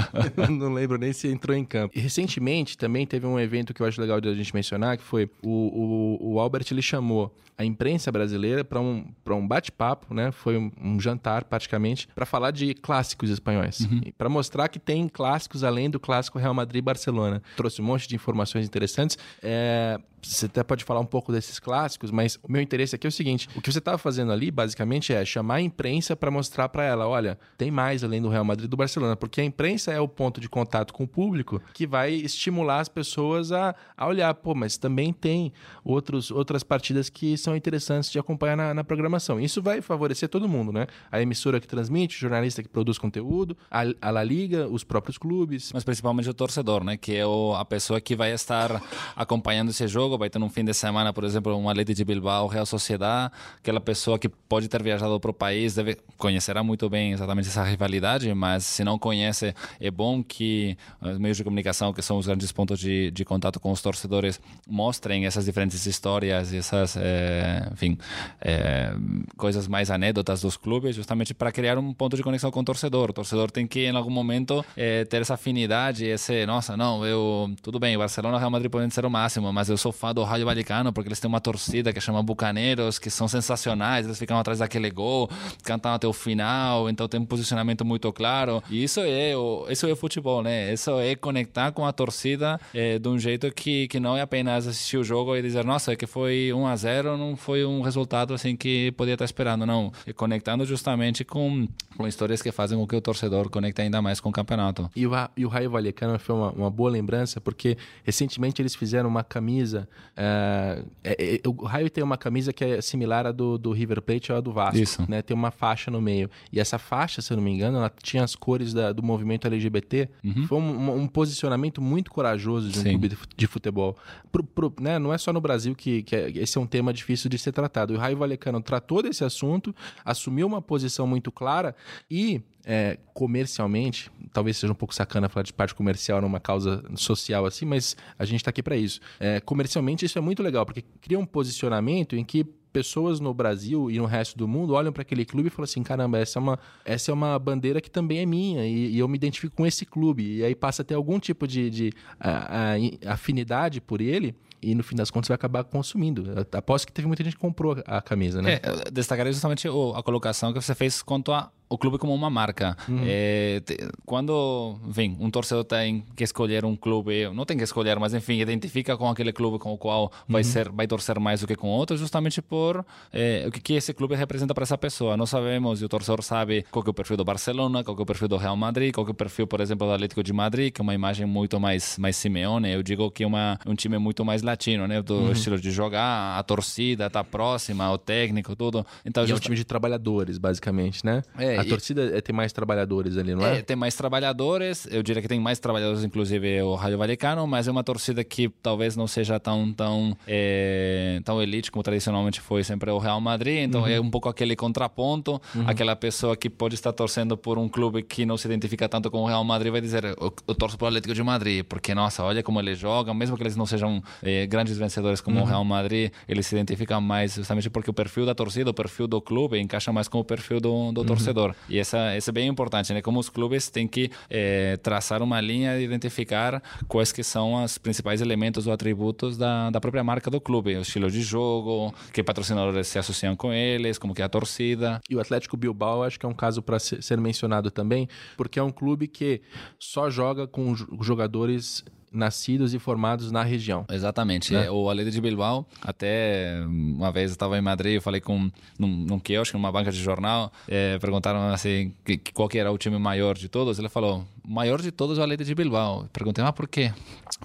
*laughs* não lembro nem se entrou em campo. E recentemente também teve um evento que eu acho legal de a gente mencionar, que foi o, o, o Albert, ele chamou a imprensa brasileira para um, um bate-papo, né? Foi um, um jantar praticamente, para falar de clássicos espanhóis. Uhum. Para mostrar que tem clássicos além do clássico Real Madrid e Barcelona. Trouxe um monte de informações interessantes. É, você até pode falar um pouco desses clássicos, mas o meu interesse aqui é o seguinte: o que você estava fazendo ali, basicamente, é chamar a imprensa para mostrar para ela: olha, tem mais além do Real Madrid e do Barcelona, porque a imprensa é o ponto de contato com o público que vai estimular as pessoas a, a olhar, pô, mas também tem outros, outras partidas que são interessantes de acompanhar na, na programação. Isso vai favorecer todo mundo, né? A emissora que transmite, o jornalista que produz conteúdo, a, a La Liga, os próprios clubes. Mas principalmente o torcedor, né? Que é o, a pessoa que vai estar acompanhando esse jogo vai ter um fim de semana, por exemplo, um Atleti de Bilbao, Real Sociedad, aquela pessoa que pode ter viajado para o país deve conhecerá muito bem exatamente essa rivalidade, mas se não conhece, é bom que os meios de comunicação, que são os grandes pontos de, de contato com os torcedores, mostrem essas diferentes histórias, essas, é, enfim, é, coisas mais anedotas dos clubes, justamente para criar um ponto de conexão com o torcedor. O torcedor tem que, em algum momento, é, ter essa afinidade, esse, nossa, não, eu, tudo bem, Barcelona e Real Madrid podem ser o máximo, mas eu sou fã do Raio Vaticano porque eles têm uma torcida que chama Bucaneiros, que são sensacionais, eles ficam atrás daquele gol, cantam até o final, então tem um posicionamento muito claro. E isso é o, isso é o futebol, né? Isso é conectar com a torcida é, de um jeito que, que não é apenas assistir o jogo e dizer, nossa, é que foi 1 a 0 não foi um resultado assim que podia estar esperando, não. É conectando justamente com, com histórias que fazem com que o torcedor conecte ainda mais com o campeonato. E o, e o Raio Valecano foi uma, uma boa lembrança, porque recentemente eles fizeram uma camisa é, é, é, o Raio tem uma camisa que é similar à do, do River Plate ou à do Vasco. Isso. Né? Tem uma faixa no meio. E essa faixa, se eu não me engano, ela tinha as cores da, do movimento LGBT. Uhum. Foi um, um, posicionamento muito corajoso de um Sim. clube de futebol. Pro, pro, né? Não é só no Brasil que, que esse é um tema difícil de ser tratado. O Raio Valecano tratou desse assunto, assumiu uma posição muito clara e é, comercialmente, talvez seja um pouco sacana falar de parte comercial numa causa social assim, mas a gente está aqui para isso. É, comercialmente, isso é muito legal, porque cria um posicionamento em que pessoas no Brasil e no resto do mundo olham para aquele clube e falam assim: caramba, essa é uma, essa é uma bandeira que também é minha e, e eu me identifico com esse clube. E aí passa a ter algum tipo de, de a, a, afinidade por ele e no fim das contas vai acabar consumindo. Aposto que teve muita gente que comprou a camisa, né? É, destacaria justamente a colocação que você fez quanto a o clube como uma marca. Uhum. É, quando, enfim, um torcedor tem que escolher um clube, não tem que escolher, mas enfim, identifica com aquele clube com o qual vai uhum. ser, vai torcer mais do que com outro, justamente por é, o que, que esse clube representa para essa pessoa. Nós sabemos e o torcedor sabe qual é o perfil do Barcelona, qual é o perfil do Real Madrid, qual é o perfil, por exemplo, do Atlético de Madrid, que é uma imagem muito mais mais Simeone. Eu digo que é uma, um time muito mais latino, né, do uhum. estilo de jogar, a torcida tá próxima, o técnico, tudo. Então, e just... é um time de trabalhadores, basicamente, né? É, A torcida é, tem mais trabalhadores ali, não é? é? Tem mais trabalhadores, eu diria que tem mais trabalhadores, inclusive o Raio Valecano, mas é uma torcida que talvez não seja tão, tão, é, tão elite como tradicionalmente foi sempre o Real Madrid, então uhum. é um pouco aquele contraponto, uhum. aquela pessoa que pode estar torcendo por um clube que não se identifica tanto com o Real Madrid vai dizer, eu, eu torço para o Atlético de Madrid, porque, nossa, olha como eles jogam, mesmo que eles não sejam é, grandes vencedores como uhum. o Real Madrid, eles se identificam mais justamente porque o perfil da torcida, o perfil do clube encaixa mais com o perfil do, do uhum. Torcedor. E essa, isso é bem importante, né? Como os clubes têm que é, traçar uma linha e identificar quais que são os principais elementos ou atributos da, da própria marca do clube, o estilo de jogo, que patrocinadores se associam com eles, como que é a torcida. E o Atlético Bilbao acho que é um caso para ser mencionado também, porque é um clube que só joga com jogadores nascidos e formados na região. Exatamente. Né? O Aleda de Bilbao, até uma vez eu estava em Madrid, eu falei com num, num quiosque, numa banca de jornal, é, perguntaram assim que, qual que era o time maior de todos. Ele falou, maior de todos é o Aleda de Bilbao. Perguntei, mas por quê?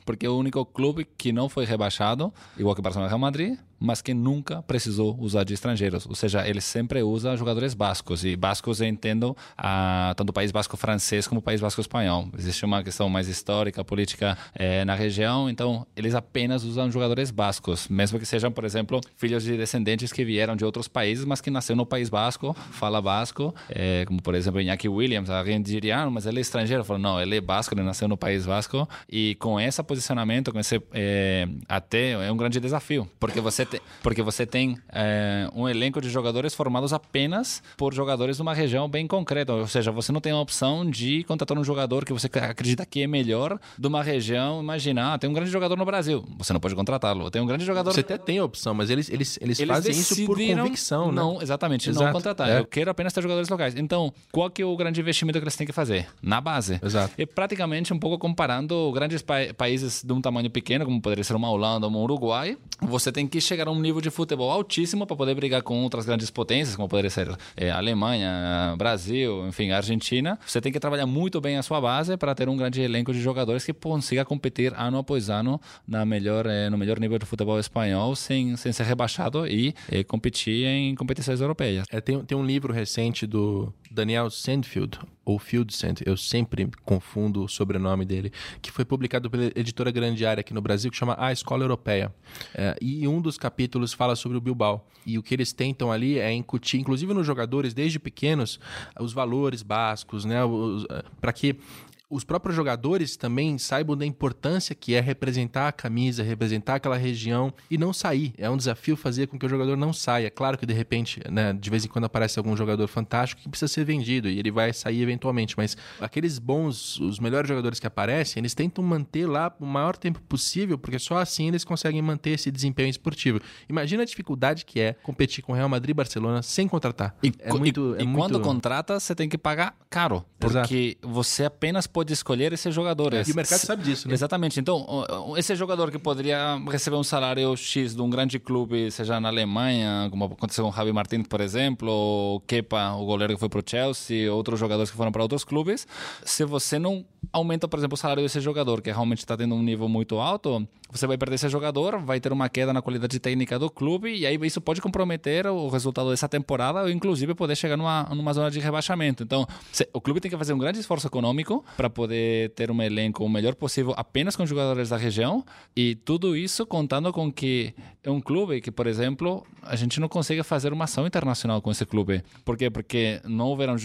Porque é o único clube que não foi rebaixado, igual que o Barcelona e Real Madrid, mas que nunca precisou usar de estrangeiros. Ou seja, ele sempre usa jogadores bascos. E bascos eu entendo ah, tanto o País Basco francês como o País Basco espanhol. Existe uma questão mais histórica, política eh, na região, então eles apenas usam jogadores bascos, mesmo que sejam, por exemplo, filhos de descendentes que vieram de outros países, mas que nasceu no País Basco, fala basco, eh, como por exemplo Iñaki Williams, alguém diria, ah, mas ele é estrangeiro. Falo, não, ele é basco, ele nasceu no País Basco. E com esse posicionamento, com esse eh, até é um grande desafio, porque você porque você tem é, um elenco de jogadores formados apenas por jogadores de uma região bem concreta. Ou seja, você não tem a opção de contratar um jogador que você acredita que é melhor de uma região. Imagina, ah, tem um grande jogador no Brasil. Você não pode contratá-lo. Tem um grande jogador. Você até tem a opção, mas eles, eles, eles, eles fazem isso por convicção, né? Não, exatamente. Exato. Não contratar. É. Eu quero apenas ter jogadores locais. Então, qual que é o grande investimento que eles têm que fazer? Na base. Exato. E praticamente um pouco comparando grandes pa países de um tamanho pequeno, como poderia ser uma Holanda ou um Uruguai, você tem que chegar a um nível de futebol altíssimo para poder brigar com outras grandes potências, como poderia ser é, Alemanha, Brasil, enfim, Argentina. Você tem que trabalhar muito bem a sua base para ter um grande elenco de jogadores que consiga competir ano após ano na melhor, é, no melhor nível de futebol espanhol sem, sem ser rebaixado e é, competir em competições europeias. É, tem, tem um livro recente do Daniel Sandfield, ou Fieldcent, eu sempre confundo o sobrenome dele, que foi publicado pela editora Grandiária aqui no Brasil, que chama A Escola Europeia. É, e um dos capítulos fala sobre o Bilbao. E o que eles tentam ali é incutir, inclusive nos jogadores, desde pequenos, os valores básicos, né? Para que os próprios jogadores também saibam da importância que é representar a camisa, representar aquela região e não sair. É um desafio fazer com que o jogador não saia. Claro que de repente, né, de vez em quando aparece algum jogador fantástico que precisa ser vendido e ele vai sair eventualmente, mas aqueles bons, os melhores jogadores que aparecem, eles tentam manter lá o maior tempo possível, porque só assim eles conseguem manter esse desempenho esportivo. Imagina a dificuldade que é competir com Real Madrid e Barcelona sem contratar. E, é muito, e, é e muito... quando contrata, você tem que pagar caro, porque Exato. você apenas pode escolher esse jogador. É, e o mercado sabe disso, né? Exatamente. Então, esse jogador que poderia receber um salário X de um grande clube, seja na Alemanha, como aconteceu com o Javi Martins, por exemplo, ou Kepa, o goleiro que foi para o Chelsea, outros jogadores que foram para outros clubes, se você não aumenta, por exemplo, o salário desse jogador, que realmente está tendo um nível muito alto, você vai perder esse jogador, vai ter uma queda na qualidade técnica do clube, e aí isso pode comprometer o resultado dessa temporada, ou inclusive poder chegar numa, numa zona de rebaixamento. Então, o clube tem que fazer um grande esforço econômico para poder ter um elenco o melhor possível apenas com jogadores da região, e tudo isso contando com que é um clube que, por exemplo, a gente não consegue fazer uma ação internacional com esse clube. Por quê? Porque não houveram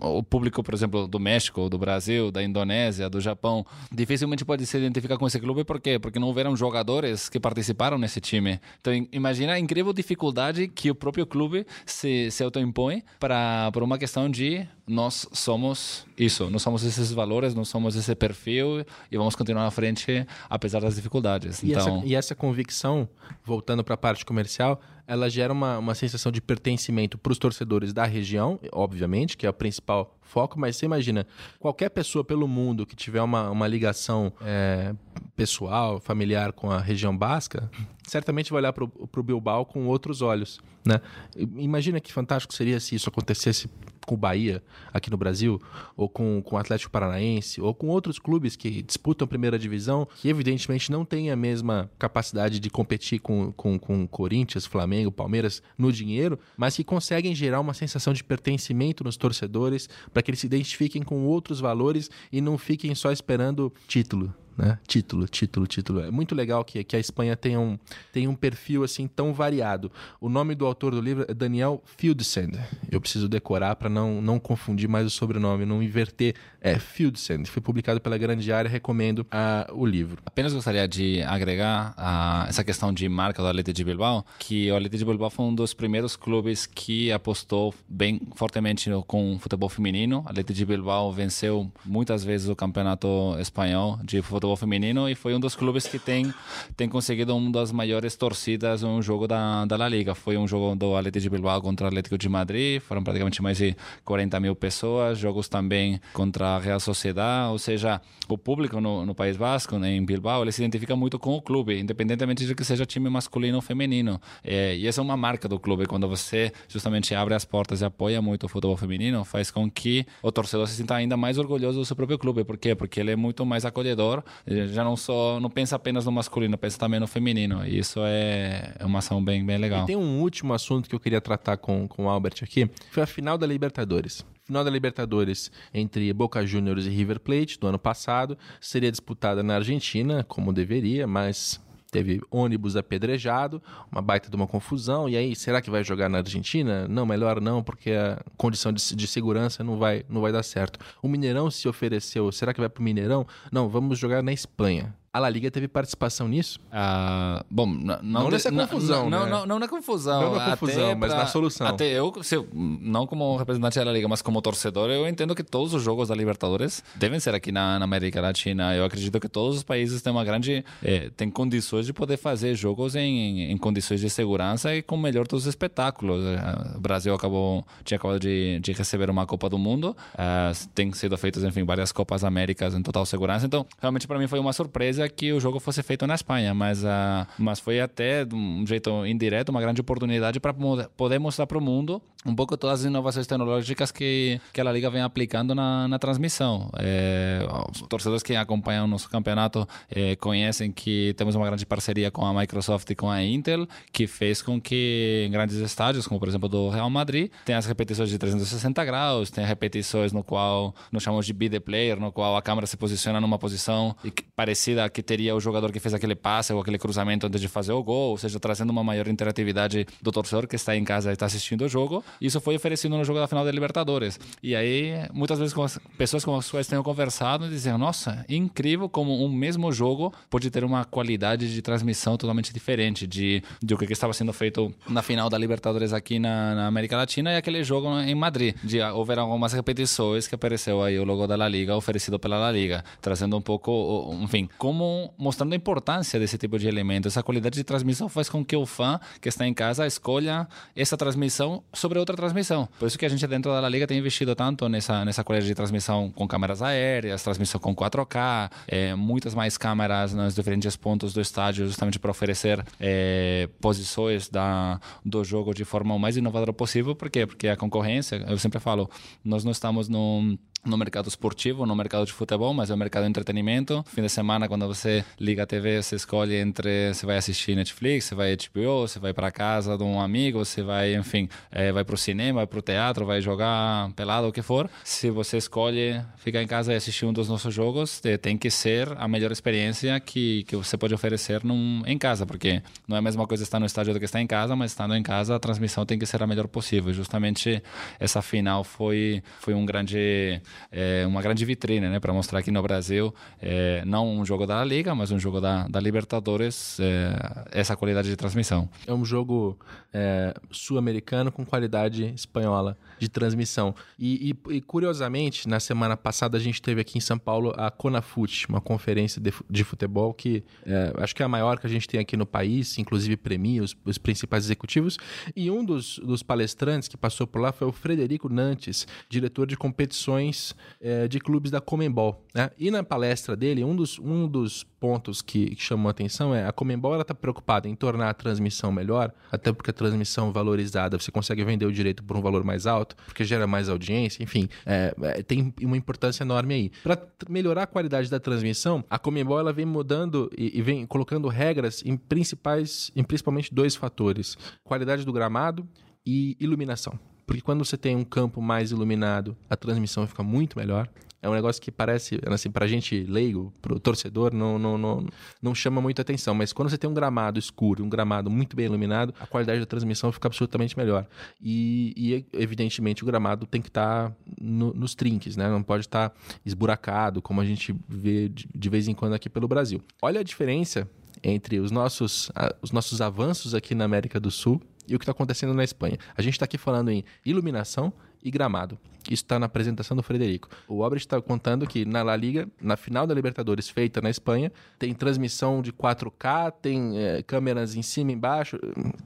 o público, por exemplo, do México, do Brasil, da Indonésia, do Japão, dificilmente pode se identificar com esse clube. Por quê? Porque não houveram jogadores que participaram nesse time. Então, imagina a incrível dificuldade que o próprio clube se, se autoimpõe para por uma questão de nós somos isso, nós somos esses valores, nós somos esse perfil e vamos continuar à frente apesar das dificuldades. E, então... essa, e essa convicção, voltando para a parte comercial, ela gera uma, uma sensação de pertencimento para os torcedores da região, obviamente, que é o principal foco, mas você imagina, qualquer pessoa pelo mundo que tiver uma, uma ligação é, pessoal, familiar com a região basca, certamente vai olhar para o Bilbao com outros olhos. Né? Imagina que fantástico seria se isso acontecesse com o Bahia aqui no Brasil, ou com, com o Atlético Paranaense, ou com outros clubes que disputam a primeira divisão, que evidentemente não têm a mesma capacidade de competir com, com, com Corinthians, Flamengo, Palmeiras no dinheiro, mas que conseguem gerar uma sensação de pertencimento nos torcedores para que eles se identifiquem com outros valores e não fiquem só esperando título né? Título, título, título. É muito legal que, que a Espanha tenha um, tenha um perfil assim tão variado. O nome do autor do livro é Daniel Fieldsend. Eu preciso decorar para não, não confundir mais o sobrenome, não inverter. É Fieldsend. Foi publicado pela Grande Área, recomendo uh, o livro. Apenas gostaria de agregar uh, essa questão de marca do Atlético de Bilbao, que o Atlético de Bilbao foi um dos primeiros clubes que apostou bem fortemente no, com futebol feminino. O Atlético de Bilbao venceu muitas vezes o campeonato espanhol de futebol futebol feminino e foi um dos clubes que tem, tem conseguido uma das maiores torcidas no jogo da, da La Liga. Foi um jogo do Atlético de Bilbao contra o Atlético de Madrid, foram praticamente mais de 40 mil pessoas, jogos também contra a Real Sociedad, ou seja, o público no, no País Basco, né, em Bilbao, ele se identifica muito com o clube, independentemente de que seja time masculino ou feminino. É, e essa é uma marca do clube, quando você justamente abre as portas e apoia muito o futebol feminino, faz com que o torcedor se sinta ainda mais orgulhoso do seu próprio clube. Por quê? Porque ele é muito mais acolhedor já não só não pensa apenas no masculino, pensa também no feminino. E isso é, é uma ação bem, bem legal. E tem um último assunto que eu queria tratar com, com o Albert aqui, foi a final da Libertadores final da Libertadores entre Boca Juniors e River Plate do ano passado seria disputada na Argentina, como deveria, mas teve ônibus apedrejado, uma baita de uma confusão. E aí, será que vai jogar na Argentina? Não, melhor não, porque a condição de, de segurança não vai, não vai dar certo. O Mineirão se ofereceu, será que vai para o Mineirão? Não, vamos jogar na Espanha. A La Liga teve participação nisso? Ah, bom, não, não nessa confusão, não, né? não, não, na confusão. Não na confusão, mas na solução. Até eu, se eu, não como representante da La Liga, mas como torcedor, eu entendo que todos os jogos da Libertadores devem ser aqui na, na América Latina. Eu acredito que todos os países têm uma grande... É, têm condições de poder fazer jogos em, em condições de segurança e com o melhor dos espetáculos. É, o Brasil acabou, tinha acabado de, de receber uma Copa do Mundo. Uh, tem sido feitas, enfim, várias Copas Américas em total segurança. Então, realmente, para mim foi uma surpresa que o jogo fosse feito na Espanha, mas, uh, mas foi até de um jeito indireto uma grande oportunidade para poder mostrar para o mundo um pouco todas as inovações tecnológicas que, que a La Liga vem aplicando na, na transmissão. É, os torcedores que acompanham o nosso campeonato é, conhecem que temos uma grande parceria com a Microsoft e com a Intel, que fez com que em grandes estádios, como por exemplo do Real Madrid, tenha as repetições de 360 graus, tem repetições no qual nós chamamos de the player, no qual a câmera se posiciona numa posição parecida que teria o jogador que fez aquele passe ou aquele cruzamento antes de fazer o gol, ou seja, trazendo uma maior interatividade do torcedor que está em casa e está assistindo o jogo. Isso foi oferecido no jogo da final da Libertadores. E aí, muitas vezes, com as pessoas com as quais tenho conversado dizem: Nossa, incrível como um mesmo jogo pode ter uma qualidade de transmissão totalmente diferente de, de o que estava sendo feito na final da Libertadores aqui na, na América Latina e aquele jogo em Madrid. De, houveram algumas repetições que apareceu aí o logo da La Liga oferecido pela La Liga, trazendo um pouco, enfim, como mostrando a importância desse tipo de elemento. Essa qualidade de transmissão faz com que o fã que está em casa escolha essa transmissão sobre outra transmissão. Por isso que a gente dentro da La Liga tem investido tanto nessa, nessa qualidade de transmissão com câmeras aéreas, transmissão com 4K, é, muitas mais câmeras nos diferentes pontos do estádio, justamente para oferecer é, posições da, do jogo de forma o mais inovadora possível. Por quê? Porque a concorrência, eu sempre falo, nós não estamos no no mercado esportivo, no mercado de futebol, mas é o mercado de entretenimento. Fim de semana, quando você liga a TV, você escolhe entre você vai assistir Netflix, você vai HBO, você vai para casa de um amigo, você vai, enfim, é, vai para o cinema, vai para o teatro, vai jogar pelado, o que for. Se você escolhe ficar em casa e assistir um dos nossos jogos, tem que ser a melhor experiência que, que você pode oferecer num, em casa, porque não é a mesma coisa estar no estádio do que estar em casa, mas estando em casa, a transmissão tem que ser a melhor possível. Justamente essa final foi, foi um grande é, uma grande vitrine né, para mostrar aqui no Brasil, é, não um jogo da Liga, mas um jogo da, da Libertadores, é, essa qualidade de transmissão. É um jogo é, sul-americano com qualidade espanhola de transmissão. E, e, e, curiosamente, na semana passada a gente teve aqui em São Paulo a Conafut, uma conferência de, de futebol que é, acho que é a maior que a gente tem aqui no país, inclusive premia os, os principais executivos. E um dos, dos palestrantes que passou por lá foi o Frederico Nantes, diretor de competições é, de clubes da Comembol. Né? E na palestra dele, um dos, um dos pontos que, que chamou a atenção é a Comembol está preocupada em tornar a transmissão melhor, até porque a transmissão valorizada você consegue vender o direito por um valor mais alto, porque gera mais audiência, enfim, é, é, tem uma importância enorme aí. Para melhorar a qualidade da transmissão, a Comembol ela vem mudando e, e vem colocando regras em principais, em principalmente dois fatores: qualidade do gramado e iluminação. Porque quando você tem um campo mais iluminado, a transmissão fica muito melhor. É um negócio que parece, assim, pra gente leigo, pro torcedor, não, não, não, não chama muita atenção. Mas quando você tem um gramado escuro, um gramado muito bem iluminado, a qualidade da transmissão fica absolutamente melhor. E, e evidentemente, o gramado tem que estar tá no, nos trinques, né? Não pode estar tá esburacado, como a gente vê de, de vez em quando aqui pelo Brasil. Olha a diferença entre os nossos, os nossos avanços aqui na América do Sul e o que está acontecendo na Espanha. A gente está aqui falando em iluminação e gramado. Isso está na apresentação do Frederico. O Albrecht está contando que na La Liga, na final da Libertadores feita na Espanha, tem transmissão de 4K, tem é, câmeras em cima e embaixo.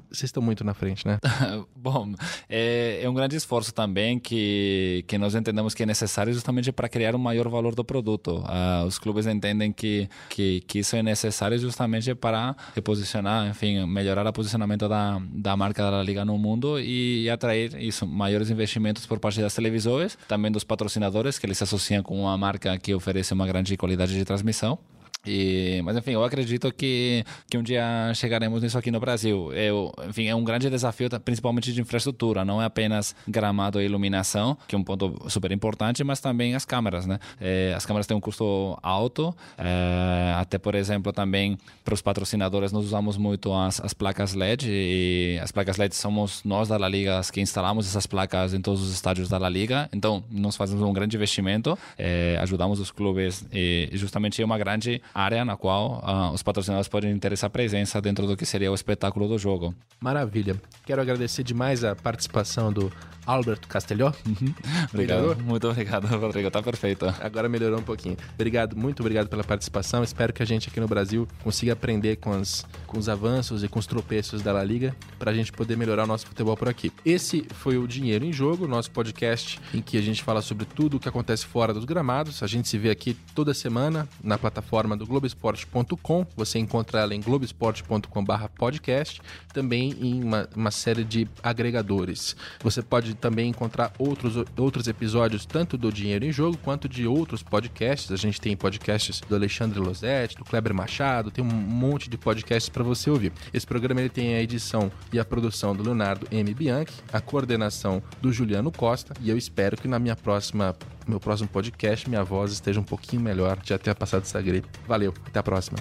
Vocês estão muito na frente, né? *laughs* Bom, é, é, um grande esforço também que, que nós entendemos que é necessário justamente para criar um maior valor do produto. Uh, os clubes entendem que, que, que, isso é necessário justamente para reposicionar, enfim, melhorar o posicionamento da, da marca da La Liga no mundo e, e atrair isso, maiores investimentos por parte das televisões, também dos patrocinadores, que eles associam com uma marca que oferece uma grande qualidade de transmissão. E, mas enfim, eu acredito que, que um dia chegaremos nisso aqui no Brasil. Eu, enfim, é um grande desafio, principalmente de infraestrutura. Não é apenas gramado e iluminação, que é um ponto super importante, mas também as câmeras, né? É, as câmeras têm um custo alto. É, até, por exemplo, também para os patrocinadores, nós usamos muito as, as placas LED. E as placas LED somos nós da La Liga que instalamos essas placas em todos os estádios da La Liga. Então, nós fazemos um grande investimento, é, ajudamos os clubes e justamente é uma grande área na qual uh, os patrocinadores podem ter essa presença dentro do que seria o espetáculo do jogo. Maravilha. Quero agradecer demais a participação do Alberto Castelhó. Uhum. Obrigado. Melhorou? Muito obrigado, *laughs* Rodrigo. Tá perfeito. Agora melhorou um pouquinho. Obrigado, muito obrigado pela participação. Espero que a gente aqui no Brasil consiga aprender com, as, com os avanços e com os tropeços da La Liga para a gente poder melhorar o nosso futebol por aqui. Esse foi o Dinheiro em Jogo, nosso podcast em que a gente fala sobre tudo o que acontece fora dos gramados. A gente se vê aqui toda semana na plataforma do Globoesporte.com. Você encontra ela em globoesporte.com/podcast, também em uma, uma série de agregadores. Você pode também encontrar outros, outros episódios, tanto do Dinheiro em Jogo, quanto de outros podcasts. A gente tem podcasts do Alexandre Losetti, do Kleber Machado, tem um monte de podcasts para você ouvir. Esse programa ele tem a edição e a produção do Leonardo M. Bianchi, a coordenação do Juliano Costa, e eu espero que na minha próxima meu próximo podcast minha voz esteja um pouquinho melhor, já tenha passado essa gripe. Valeu, até a próxima.